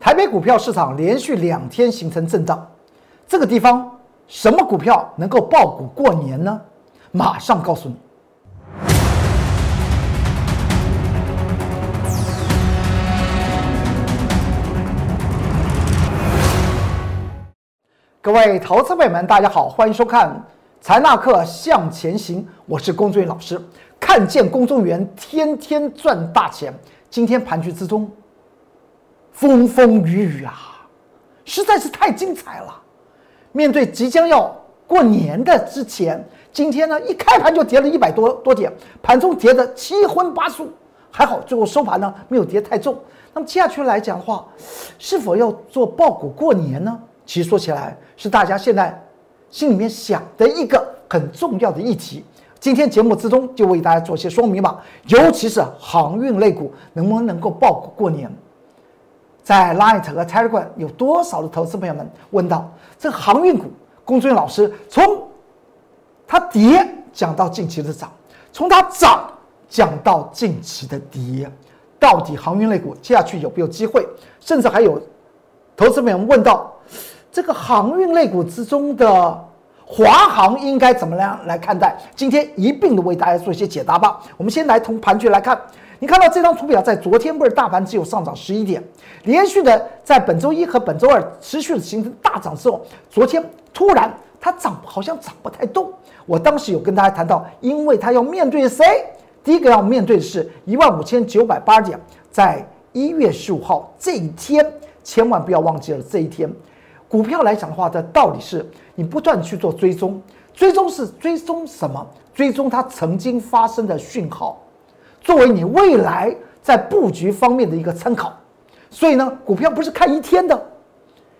台北股票市场连续两天形成震荡，这个地方什么股票能够爆股过年呢？马上告诉你。各位投资朋友们，大家好，欢迎收看《财纳课向前行》，我是龚俊老师。看见公众员天天赚大钱，今天盘局之中风风雨雨啊，实在是太精彩了。面对即将要过年的之前，今天呢一开盘就跌了一百多多点，盘中跌得七荤八素，还好最后收盘呢没有跌太重。那么接下去来讲的话，是否要做爆股过年呢？其实说起来，是大家现在心里面想的一个很重要的议题。今天节目之中就为大家做些说明吧，尤其是航运类股能不能够爆股过年？在 Light 和 Telegram 有多少的投资朋友们问到这航运股？龚俊老师从它跌讲到近期的涨，从它涨讲到近期的跌，到底航运类股接下去有没有机会？甚至还有投资朋友们问到。这个航运类股之中的华航应该怎么样来看待？今天一并的为大家做一些解答吧。我们先来从盘局来看，你看到这张图表，在昨天不是大盘只有上涨十一点，连续的在本周一和本周二持续的形成大涨之后，昨天突然它涨好像涨不太动。我当时有跟大家谈到，因为它要面对谁？第一个要面对的是一万五千九百八十点，在一月十五号这一天，千万不要忘记了这一天。股票来讲的话，的道理是你不断去做追踪，追踪是追踪什么？追踪它曾经发生的讯号，作为你未来在布局方面的一个参考。所以呢，股票不是看一天的，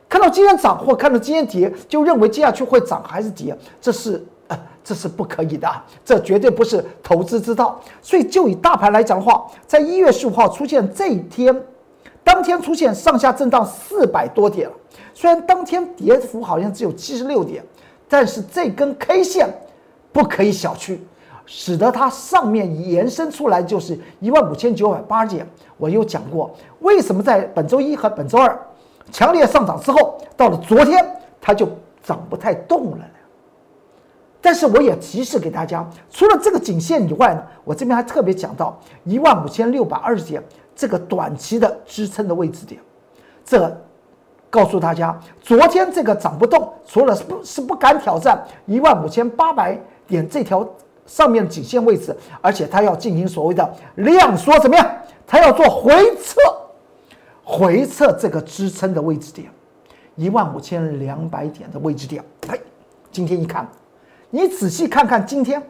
看到今天涨或看到今天跌，就认为接下去会涨还是跌，这是呃，这是不可以的，这绝对不是投资之道。所以就以大盘来讲的话，在一月十五号出现这一天，当天出现上下震荡四百多点。虽然当天跌幅好像只有七十六点，但是这根 K 线不可以小觑，使得它上面延伸出来就是一万五千九百八十点。我有讲过，为什么在本周一和本周二强烈上涨之后，到了昨天它就涨不太动了呢？但是我也提示给大家，除了这个颈线以外呢，我这边还特别讲到一万五千六百二十点这个短期的支撑的位置点，这。告诉大家，昨天这个涨不动，除了是不是不敢挑战一万五千八百点这条上面颈线位置，而且它要进行所谓的量缩，怎么样？它要做回撤，回撤这个支撑的位置点，一万五千两百点的位置点。哎，今天一看，你仔细看看今天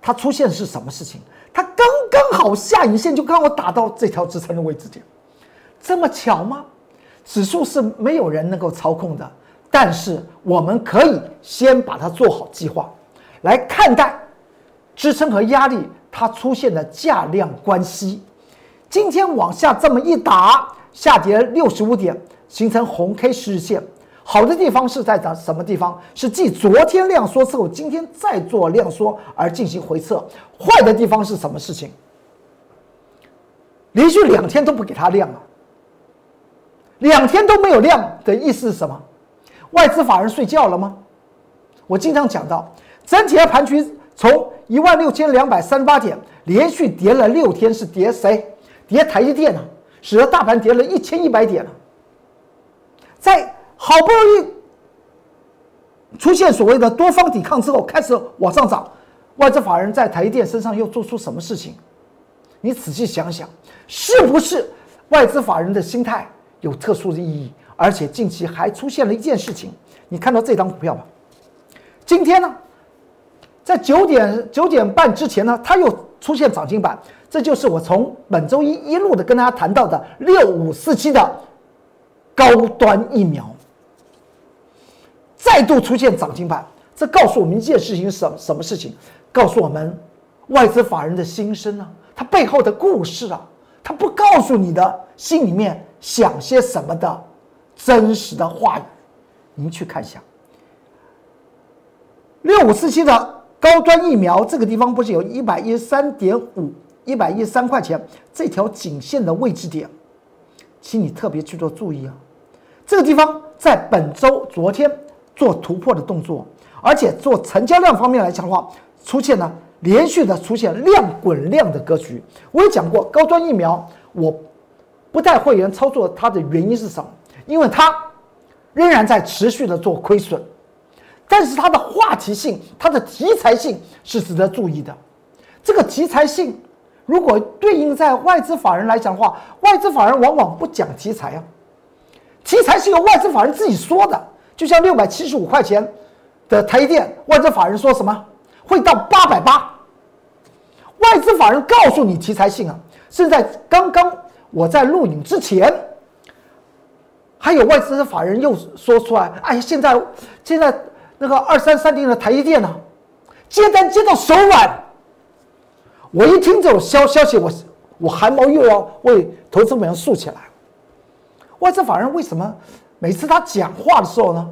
它出现是什么事情？它刚刚好下影线就刚好打到这条支撑的位置点，这么巧吗？指数是没有人能够操控的，但是我们可以先把它做好计划，来看待支撑和压力它出现的价量关系。今天往下这么一打，下跌六十五点，形成红 K 十日线。好的地方是在的什么地方？是继昨天量缩之后，今天再做量缩而进行回撤。坏的地方是什么事情？连续两天都不给它量了。两天都没有量的意思是什么？外资法人睡觉了吗？我经常讲到，整体的盘局从一万六千两百三十八点连续跌了六天，是跌谁？跌台积电啊，使得大盘跌了一千一百点了。在好不容易出现所谓的多方抵抗之后，开始往上涨，外资法人在台积电身上又做出什么事情？你仔细想想，是不是外资法人的心态？有特殊的意义，而且近期还出现了一件事情，你看到这张股票吧？今天呢，在九点九点半之前呢，它又出现涨停板，这就是我从本周一一路的跟大家谈到的六五四七的高端疫苗，再度出现涨停板，这告诉我们一件事情：什什么事情？告诉我们外资法人的心声啊，它背后的故事啊，它不告诉你的心里面。想些什么的真实的话语，您去看一下。六五四七的高端疫苗，这个地方不是有一百一十三点五、一百一十三块钱这条颈线的位置点，请你特别去做注意啊。这个地方在本周昨天做突破的动作，而且做成交量方面来讲的话，出现了连续的出现量滚量的格局。我也讲过，高端疫苗我不带会员操作它的原因是什么？因为它仍然在持续的做亏损，但是它的话题性、它的题材性是值得注意的。这个题材性，如果对应在外资法人来讲的话，外资法人往往不讲题材啊。题材是由外资法人自己说的，就像六百七十五块钱的台电，外资法人说什么会到八百八？外资法人告诉你题材性啊。现在刚刚我在录影之前，还有外资法人又说出来，哎，现在现在那个二三三零的台积电呢，接单接到手软。我一听这种消消息，我我汗毛又要为投资们竖起来。外资法人为什么每次他讲话的时候呢，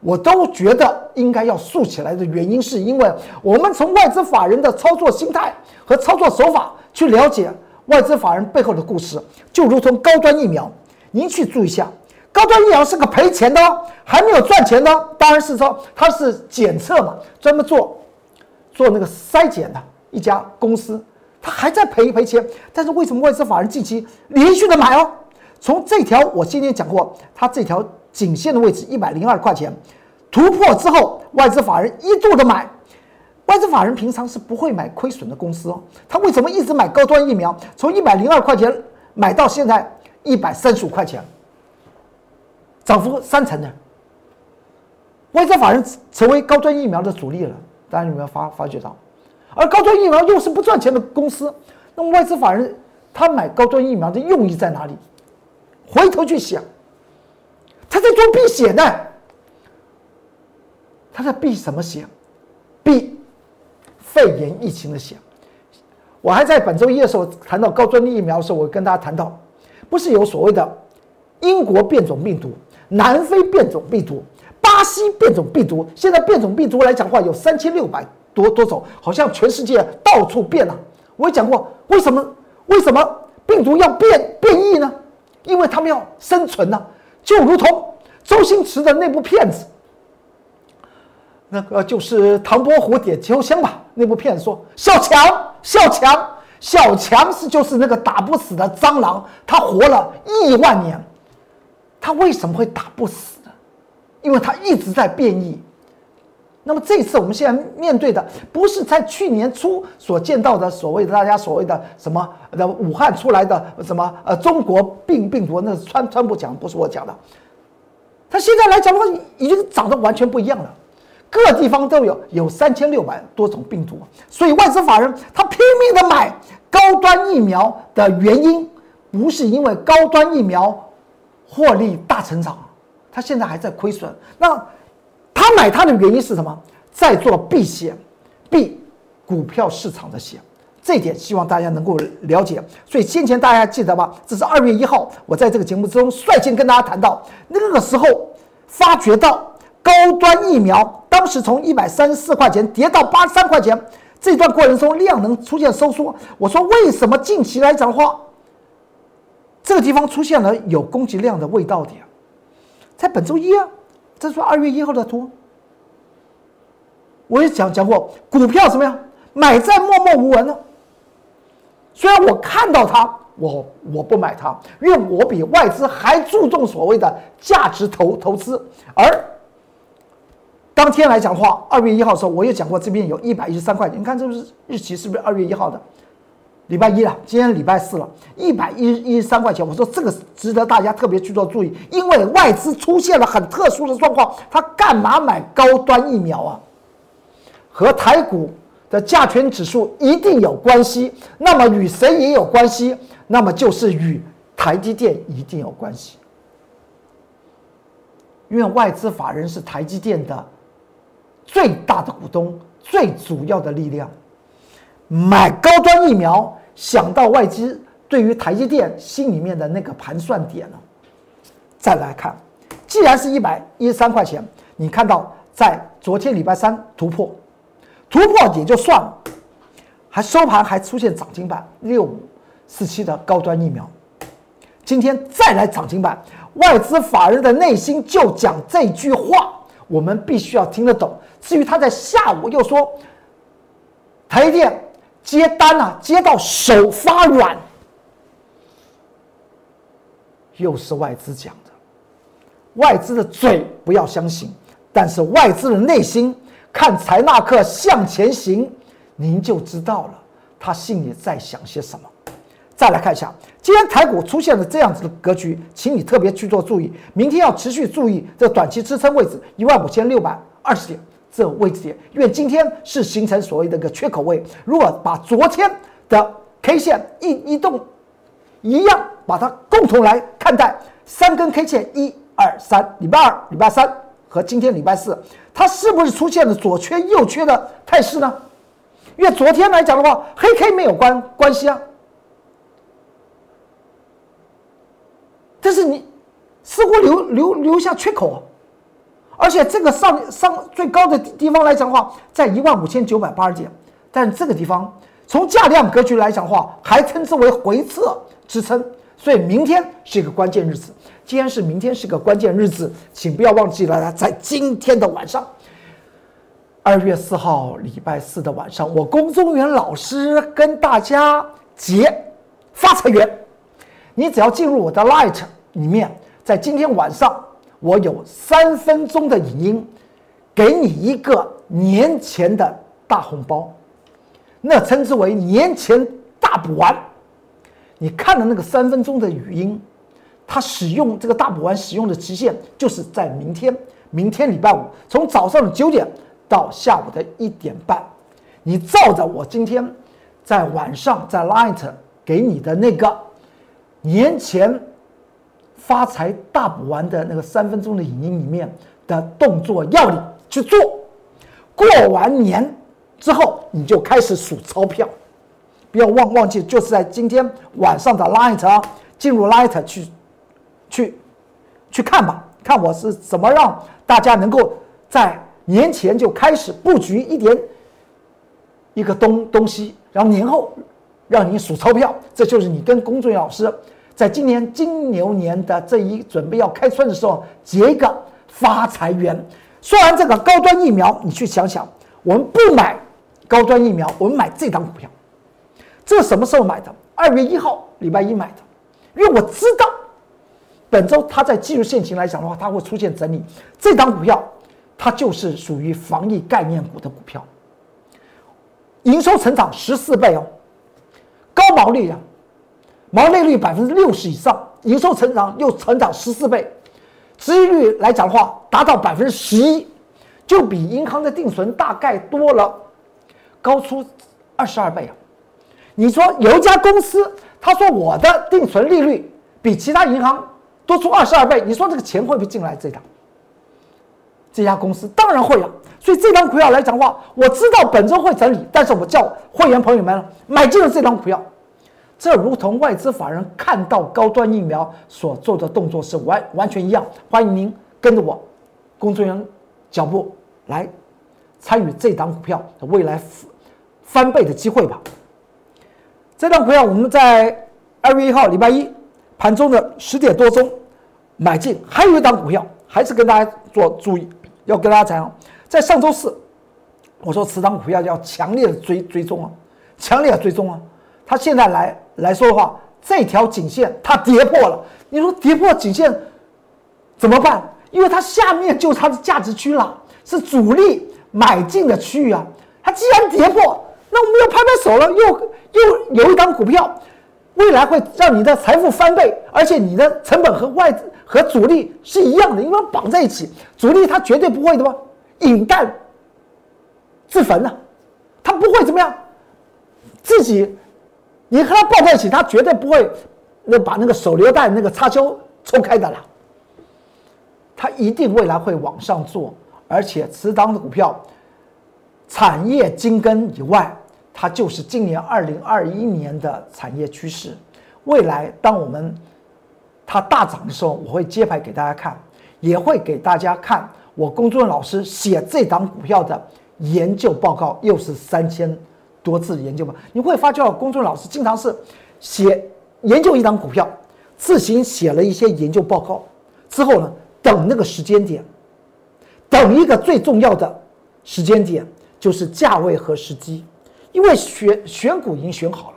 我都觉得应该要竖起来的原因，是因为我们从外资法人的操作心态和操作手法去了解外资法人背后的故事，就如同高端疫苗，您去注意一下，高端疫苗是个赔钱的，还没有赚钱的，当然是说它是检测嘛，专门做做那个筛检的一家公司，它还在赔赔钱，但是为什么外资法人近期连续的买哦？从这条我今天讲过，它这条颈线的位置一百零二块钱突破之后，外资法人一度的买，外资法人平常是不会买亏损的公司哦，他为什么一直买高端疫苗？从一百零二块钱买到现在一百三十五块钱，涨幅三成的，外资法人成为高端疫苗的主力了，大家有没有发发觉到？而高端疫苗又是不赚钱的公司，那么外资法人他买高端疫苗的用意在哪里？回头去想，他在做避险呢。他在避什么险？避肺炎疫情的险。我还在本周一的时候谈到高端疫苗的时候，我跟大家谈到，不是有所谓的英国变种病毒、南非变种病毒、巴西变种病毒。现在变种病毒来讲话有三千六百多多种，好像全世界到处变了。我也讲过，为什么为什么病毒要变变异呢？因为他们要生存呢，就如同周星驰的那部片子，那个就是《唐伯虎点秋香》吧？那部片子说小强，小强，小强是就是那个打不死的蟑螂，他活了亿万年，他为什么会打不死呢？因为他一直在变异。那么这次我们现在面对的不是在去年初所见到的所谓的大家所谓的什么的武汉出来的什么呃中国病病毒，那是川川普讲，不是我讲的。他现在来讲的话，已经长得完全不一样了，各地方都有有三千六百多种病毒，所以外资法人他拼命的买高端疫苗的原因，不是因为高端疫苗获利大成长，他现在还在亏损，那。他买它的原因是什么？在做避险，避股票市场的险，这一点希望大家能够了解。所以先前大家记得吧？这是二月一号，我在这个节目之中率先跟大家谈到，那个时候发觉到高端疫苗当时从一百三十四块钱跌到八十三块钱，这段过程中量能出现收缩。我说为什么近期来讲的话，这个地方出现了有供给量的味道点，在本周一啊。这是二月一号的图，我也讲讲过，股票怎么样？买在默默无闻呢。虽然我看到它，我我不买它，因为我比外资还注重所谓的价值投投资。而当天来讲的话，二月一号的时候，我也讲过，这边有一百一十三块钱。你看，这不是日期是不是二月一号的？礼拜一了，今天礼拜四了，一百一一十三块钱。我说这个值得大家特别去做注意，因为外资出现了很特殊的状况，他干嘛买高端疫苗啊？和台股的价权指数一定有关系。那么与谁也有关系？那么就是与台积电一定有关系，因为外资法人是台积电的最大的股东，最主要的力量。买高端疫苗，想到外资对于台积电心里面的那个盘算点了。再来看，既然是一百一十三块钱，你看到在昨天礼拜三突破，突破也就算了，还收盘还出现涨停板六五四七的高端疫苗。今天再来涨停板，外资法人的内心就讲这句话，我们必须要听得懂。至于他在下午又说，台积电接单啊，接到手发软，又是外资讲的。外资的嘴不要相信，但是外资的内心看财纳克向前行，您就知道了他心里在想些什么。再来看一下，今天台股出现了这样子的格局，请你特别去做注意，明天要持续注意这短期支撑位置一万五千六百二十点这位置点，因为今天是形成所谓的一个缺口位。如果把昨天的 K 线一移动一样，把它共同来看待，三根 K 线一。二三礼拜二、礼拜三和今天礼拜四，它是不是出现了左缺右缺的态势呢？因为昨天来讲的话，黑 K 没有关关系啊，但是你似乎留留留下缺口，而且这个上上最高的地方来讲的话，在一万五千九百八十点，但这个地方从价量格局来讲的话，还称之为回撤支撑，所以明天是一个关键日子。今天是明天是个关键日子，请不要忘记了，在今天的晚上，二月四号礼拜四的晚上，我龚宗元老师跟大家结发财缘。你只要进入我的 Light 里面，在今天晚上，我有三分钟的影音，给你一个年前的大红包，那称之为年前大补丸。你看的那个三分钟的语音。它使用这个大补丸使用的期限就是在明天，明天礼拜五，从早上的九点到下午的一点半，你照着我今天在晚上在 Light 给你的那个年前发财大补丸的那个三分钟的影音里面的动作要领去做，过完年之后你就开始数钞票，不要忘忘记，就是在今天晚上的 Light 啊，进入 Light 去。去，去看吧，看我是怎么让大家能够在年前就开始布局一点一个东东西，然后年后让你数钞票，这就是你跟龚俊老师在今年金牛年的这一准备要开春的时候结一个发财缘。说完这个高端疫苗，你去想想，我们不买高端疫苗，我们买这档股票，这什么时候买的？二月一号礼拜一买的，因为我知道。本周它在技术线型来讲的话，它会出现整理。这张股票，它就是属于防疫概念股的股票，营收成长十四倍哦，高毛利啊，毛利率百分之六十以上，营收成长又成长十四倍，收益率来讲的话达到百分之十一，就比银行的定存大概多了高出二十二倍啊。你说有一家公司，他说我的定存利率比其他银行。多出二十二倍，你说这个钱会不会进来？这档这家公司当然会啊。所以这张股票来讲的话，我知道本周会整理，但是我叫会员朋友们买进了这张股票，这如同外资法人看到高端疫苗所做的动作是完完全一样。欢迎您跟着我工作人员脚步来参与这档股票的未来翻倍的机会吧。这张股票我们在二月一号礼拜一盘中的十点多钟。买进，还有一档股票，还是跟大家做注意，要跟大家讲，在上周四，我说此档股票要强烈的追追踪啊，强烈的追踪啊，它现在来来说的话，这条颈线它跌破了，你说跌破颈线怎么办？因为它下面就是它的价值区了，是主力买进的区域啊，它既然跌破，那我们又拍拍手了，又又有一档股票。未来会让你的财富翻倍，而且你的成本和外和主力是一样的，因为绑在一起，主力他绝对不会的吧？引弹自焚呢？他不会怎么样？自己你和他抱在一起，他绝对不会那把那个手榴弹那个插销抽开的啦。他一定未来会往上做，而且持仓的股票产业精根以外。它就是今年二零二一年的产业趋势。未来当我们它大涨的时候，我会揭牌给大家看，也会给大家看我工作人员老师写这档股票的研究报告，又是三千多字研究嘛。你会发觉工作人员老师经常是写研究一档股票，自行写了一些研究报告，之后呢，等那个时间点，等一个最重要的时间点，就是价位和时机，因为选选股已经选好了，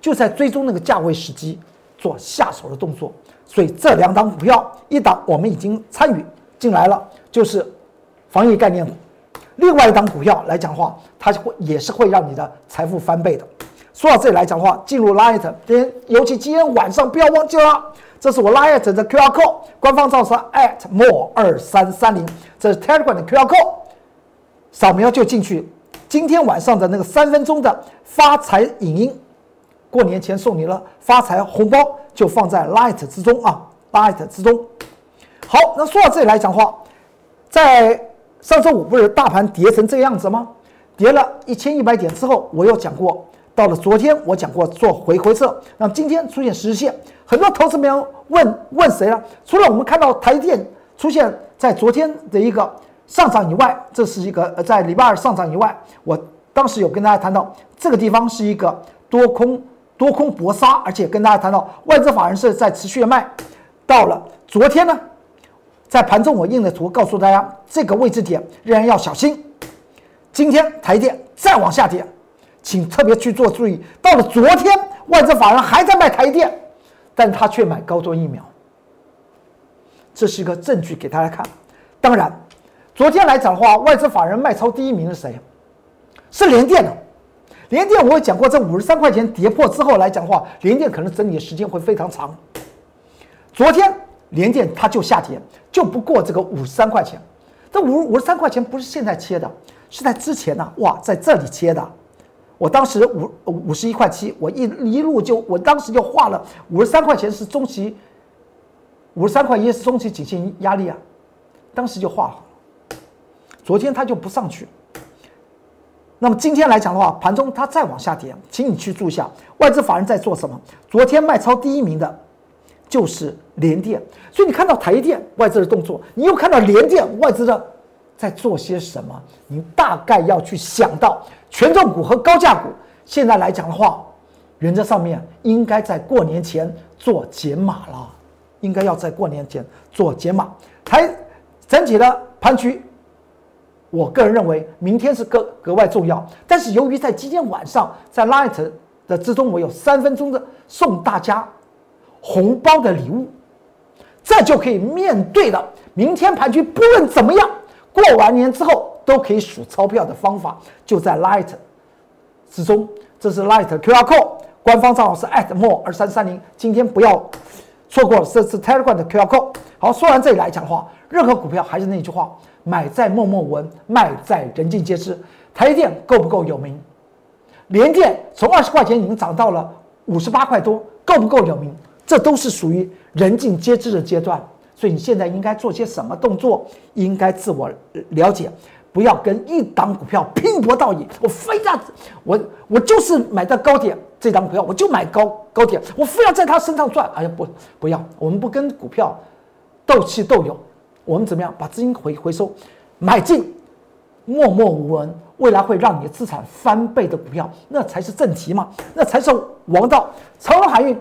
就在追踪那个价位时机做下手的动作。所以这两档股票，一档我们已经参与进来了，就是防疫概念股；另外一档股票来讲话，它会也是会让你的财富翻倍的。说到这里来讲话，进入 Light，天尤其今天晚上不要忘记了，这是我 Light 的 QR code，官方账号 at more 二三三零，这是 Telegram 的 QR code，扫描就进去。今天晚上的那个三分钟的发财影音，过年前送你了发财红包，就放在 Light 之中啊，Light 之中。好，那说到这里来讲话，在上周五不是大盘跌成这个样子吗？跌了一千一百点之后，我又讲过。到了昨天，我讲过做回回撤，那么今天出现实线，很多投资朋友问问谁了？除了我们看到台电出现在昨天的一个上涨以外，这是一个在礼拜二上涨以外，我当时有跟大家谈到这个地方是一个多空多空搏杀，而且跟大家谈到外资法人是在持续的卖。到了昨天呢，在盘中我印的图告诉大家，这个位置点仍然要小心。今天台电再往下跌。请特别去做注意，到了昨天，外资法人还在卖台电，但他却买高端疫苗，这是一个证据给大家看。当然，昨天来讲的话，外资法人卖超第一名是谁？是联电的。联电我有讲过，这五十三块钱跌破之后来讲的话，联电可能整理的时间会非常长。昨天连电它就下跌，就不过这个五十三块钱。这五五十三块钱不是现在切的，是在之前呢，哇，在这里切的。我当时五五十一块七，我一一路就，我当时就画了五十三块钱是中期，五十三块一是中期颈线压力啊，当时就画好了。昨天它就不上去，那么今天来讲的话，盘中它再往下跌，请你去注意一下外资法人在做什么。昨天卖超第一名的，就是联电，所以你看到台电外资的动作，你又看到联电外资的在做些什么，你大概要去想到。权重股和高价股，现在来讲的话，原则上面应该在过年前做减码了，应该要在过年前做减码。台整体的盘局，我个人认为明天是格格外重要。但是由于在今天晚上在 Light 的之中，我有三分钟的送大家红包的礼物，这就可以面对了明天盘局，不论怎么样，过完年之后。都可以数钞票的方法就在 Light 之中，这是 Light QR code，官方账号是 at more 二三三零，今天不要错过，这是 Telegram 的 QR code。好，说完这里来讲的话，任何股票还是那句话，买在默默无闻，卖在人尽皆知。台电够不够有名？联电从二十块钱已经涨到了五十八块多，够不够有名？这都是属于人尽皆知的阶段。所以你现在应该做些什么动作？应该自我了解。不要跟一档股票拼搏到底，我非要我我就是买到高点这档股票，我就买高高点，我非要在它身上赚。哎呀，不不要，我们不跟股票斗气斗勇，我们怎么样把资金回回收，买进默默无闻，未来会让你资产翻倍的股票，那才是正题嘛，那才是王道。长荣海运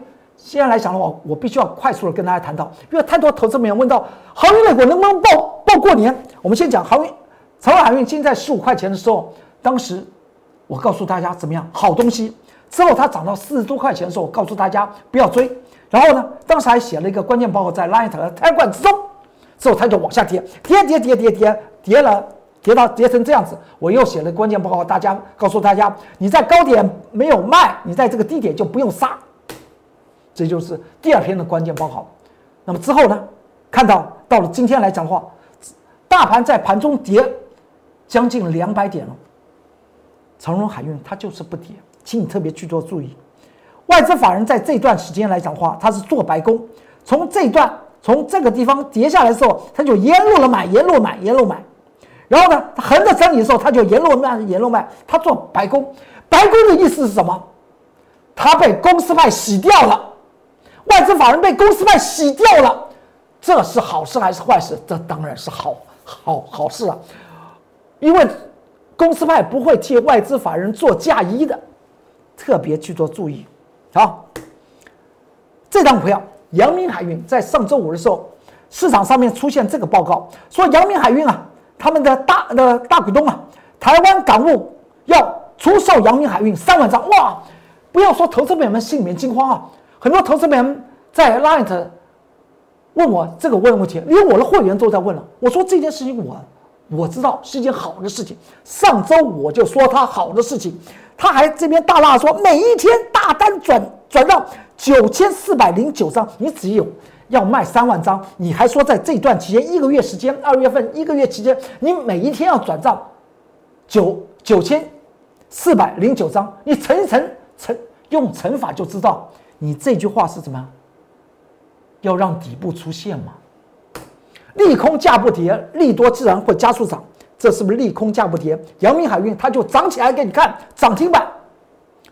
现在来讲的话，我必须要快速的跟大家谈到，因为太多投资朋友问到航运类股能不能报报过年，我们先讲航运。长荣海运今在十五块钱的时候，当时我告诉大家怎么样，好东西。之后它涨到四十多块钱的时候，我告诉大家不要追。然后呢，当时还写了一个关键报告在 Light 和 Telegram 之中。之后它就往下跌，跌跌跌跌跌跌了，跌到跌成这样子。我又写了关键报告，大家告诉大家，你在高点没有卖，你在这个低点就不用杀。这就是第二篇的关键报告。那么之后呢，看到到了今天来讲的话，大盘在盘中跌。将近两百点了，长荣海运它就是不跌，请你特别去做注意。外资法人在这段时间来讲话，它是做白工，从这段从这个地方跌下来的时候，他就沿路了买，沿路买，沿路买。然后呢，他横着整理的时候，他就沿路卖，沿路卖。他做白工，白工的意思是什么？他被公司派洗掉了，外资法人被公司派洗掉了，这是好事还是坏事？这当然是好好好事啊。因为公司派不会替外资法人做嫁衣的，特别去做注意。好，这张股票阳明海运在上周五的时候，市场上面出现这个报告，说阳明海运啊，他们的大的大股东啊，台湾港务要出售阳明海运三万张，哇！不要说投资朋友们心里面惊慌啊，很多投资朋友们在 Light 问我这个问问题，连我的会员都在问了。我说这件事情我我知道是一件好的事情，上周我就说它好的事情，他还这边大大说每一天大单转转让九千四百零九张，你只有要卖三万张，你还说在这段期间一个月时间，二月份一个月期间，你每一天要转账九九千四百零九张，你乘一乘。乘用乘法就知道，你这句话是怎么？要让底部出现吗？利空价不跌，利多自然会加速涨，这是不是利空价不跌？阳明海运它就涨起来给你看，涨停板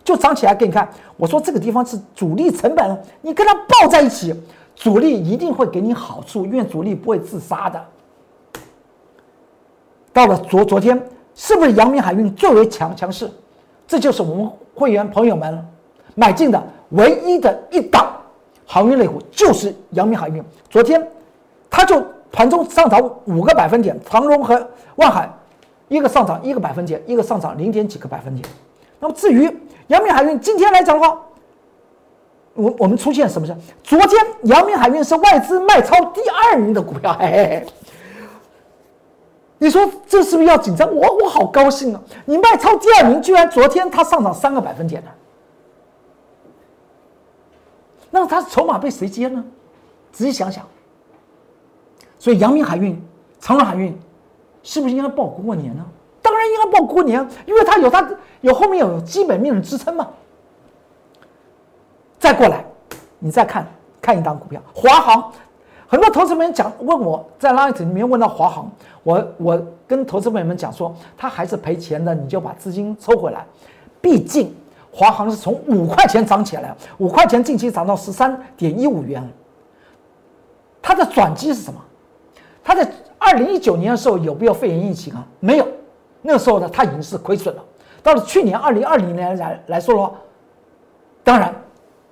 就涨起来给你看。我说这个地方是主力成本，你跟它抱在一起，主力一定会给你好处，因为主力不会自杀的。到了昨昨天，是不是阳明海运最为强强势？这就是我们。会员朋友们买进的唯一的一档航运类股就是阳明海运。昨天，它就盘中上涨五个百分点，长荣和万海一个上涨一个百分点，一个上涨零点几个百分点。那么至于阳明海运今天来讲的话，我我们出现什么事？昨天阳明海运是外资卖超第二名的股票，哎。你说这是不是要紧张？我我好高兴啊！你卖超第二名，居然昨天它上涨三个百分点呢？那么它筹码被谁接呢？仔细想想。所以阳明海运、长荣海运是不是应该报过年呢？当然应该报过年，因为它有它有后面有基本面的支撑嘛。再过来，你再看看一档股票，华航。很多投资朋友讲问我在 Light 里面问到华航，我我跟投资朋友们讲说，他还是赔钱的，你就把资金抽回来。毕竟华航是从五块钱涨起来，五块钱近期涨到十三点一五元。它的转机是什么？它在二零一九年的时候有没有肺炎疫情啊？没有，那时候呢，它已经是亏损了。到了去年二零二零年来来说的话，当然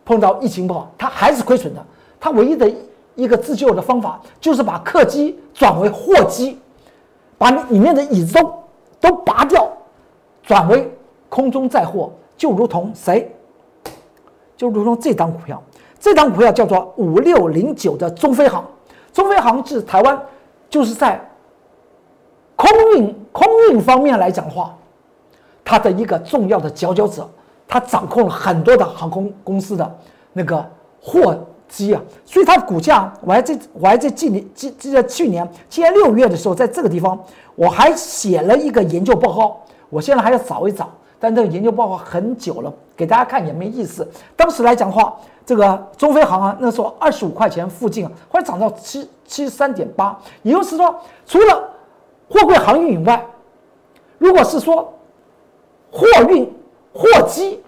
碰到疫情不好，它还是亏损的。它唯一的。一个自救的方法就是把客机转为货机，把里面的椅子都都拔掉，转为空中载货，就如同谁？就如同这张股票，这张股票叫做五六零九的中飞航。中飞航至台湾，就是在空运空运方面来讲的话，它的一个重要的佼佼者，它掌控了很多的航空公司的那个货。机啊，所以它的股价，我还在我还在今年记记得去年今年六月的时候，在这个地方我还写了一个研究报告，我现在还要找一找，但这个研究报告很久了，给大家看也没意思。当时来讲的话，这个中飞航啊，那时候二十五块钱附近，后来涨到七七十三点八，也就是说，除了货柜航运以外，如果是说货运货机，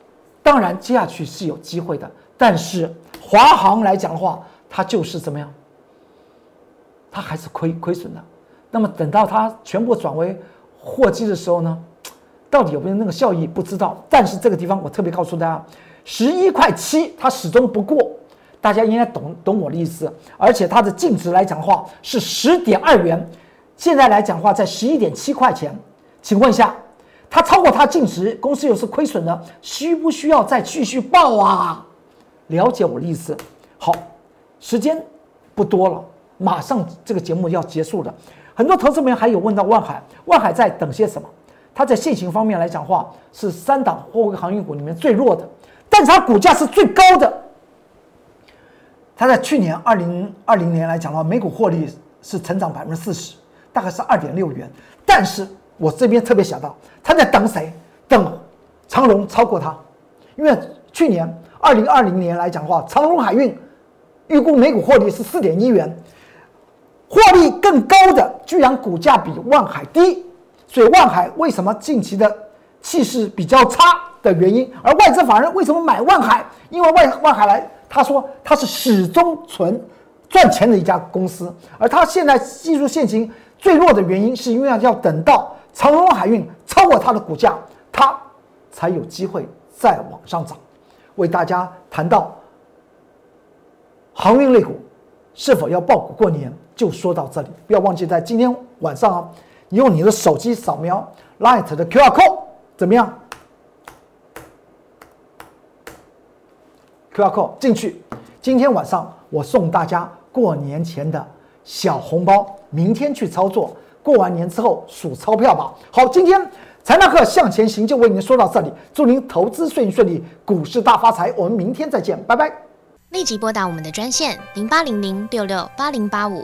当然接下去是有机会的，但是。华航来讲的话，它就是怎么样？它还是亏亏损的。那么等到它全部转为货机的时候呢，到底有没有那个效益不知道。但是这个地方我特别告诉大家，十一块七它始终不过，大家应该懂懂我的意思。而且它的净值来讲的话是十点二元，现在来讲的话在十一点七块钱。请问一下，它超过它净值，公司又是亏损的，需不需要再继续报啊？了解我的意思，好，时间不多了，马上这个节目要结束了。很多投资朋友还有问到万海，万海在等些什么？它在现行方面来讲话是三档货柜航运股里面最弱的，但是它股价是最高的。它在去年二零二零年来讲的话，每股获利是成长百分之四十，大概是二点六元。但是我这边特别想到，他在等谁？等长荣超过它，因为去年。二零二零年来讲的话，长荣海运预估每股获利是四点一元，获利更高的居然股价比万海低，所以万海为什么近期的气势比较差的原因？而外资法人为什么买万海？因为万万海来，他说他是始终存赚钱的一家公司，而他现在技术现行最弱的原因，是因为要等到长荣海运超过它的股价，它才有机会再往上涨。为大家谈到航运类股是否要爆股过年，就说到这里。不要忘记在今天晚上啊，用你的手机扫描 Light 的 QR code，怎么样？QR code 进去，今天晚上我送大家过年前的小红包，明天去操作，过完年之后数钞票吧。好，今天财纳课向前行就为您说到这里，祝您投资顺顺利，股市大发财。我们明天再见，拜拜。立即拨打我们的专线零八零零六六八零八五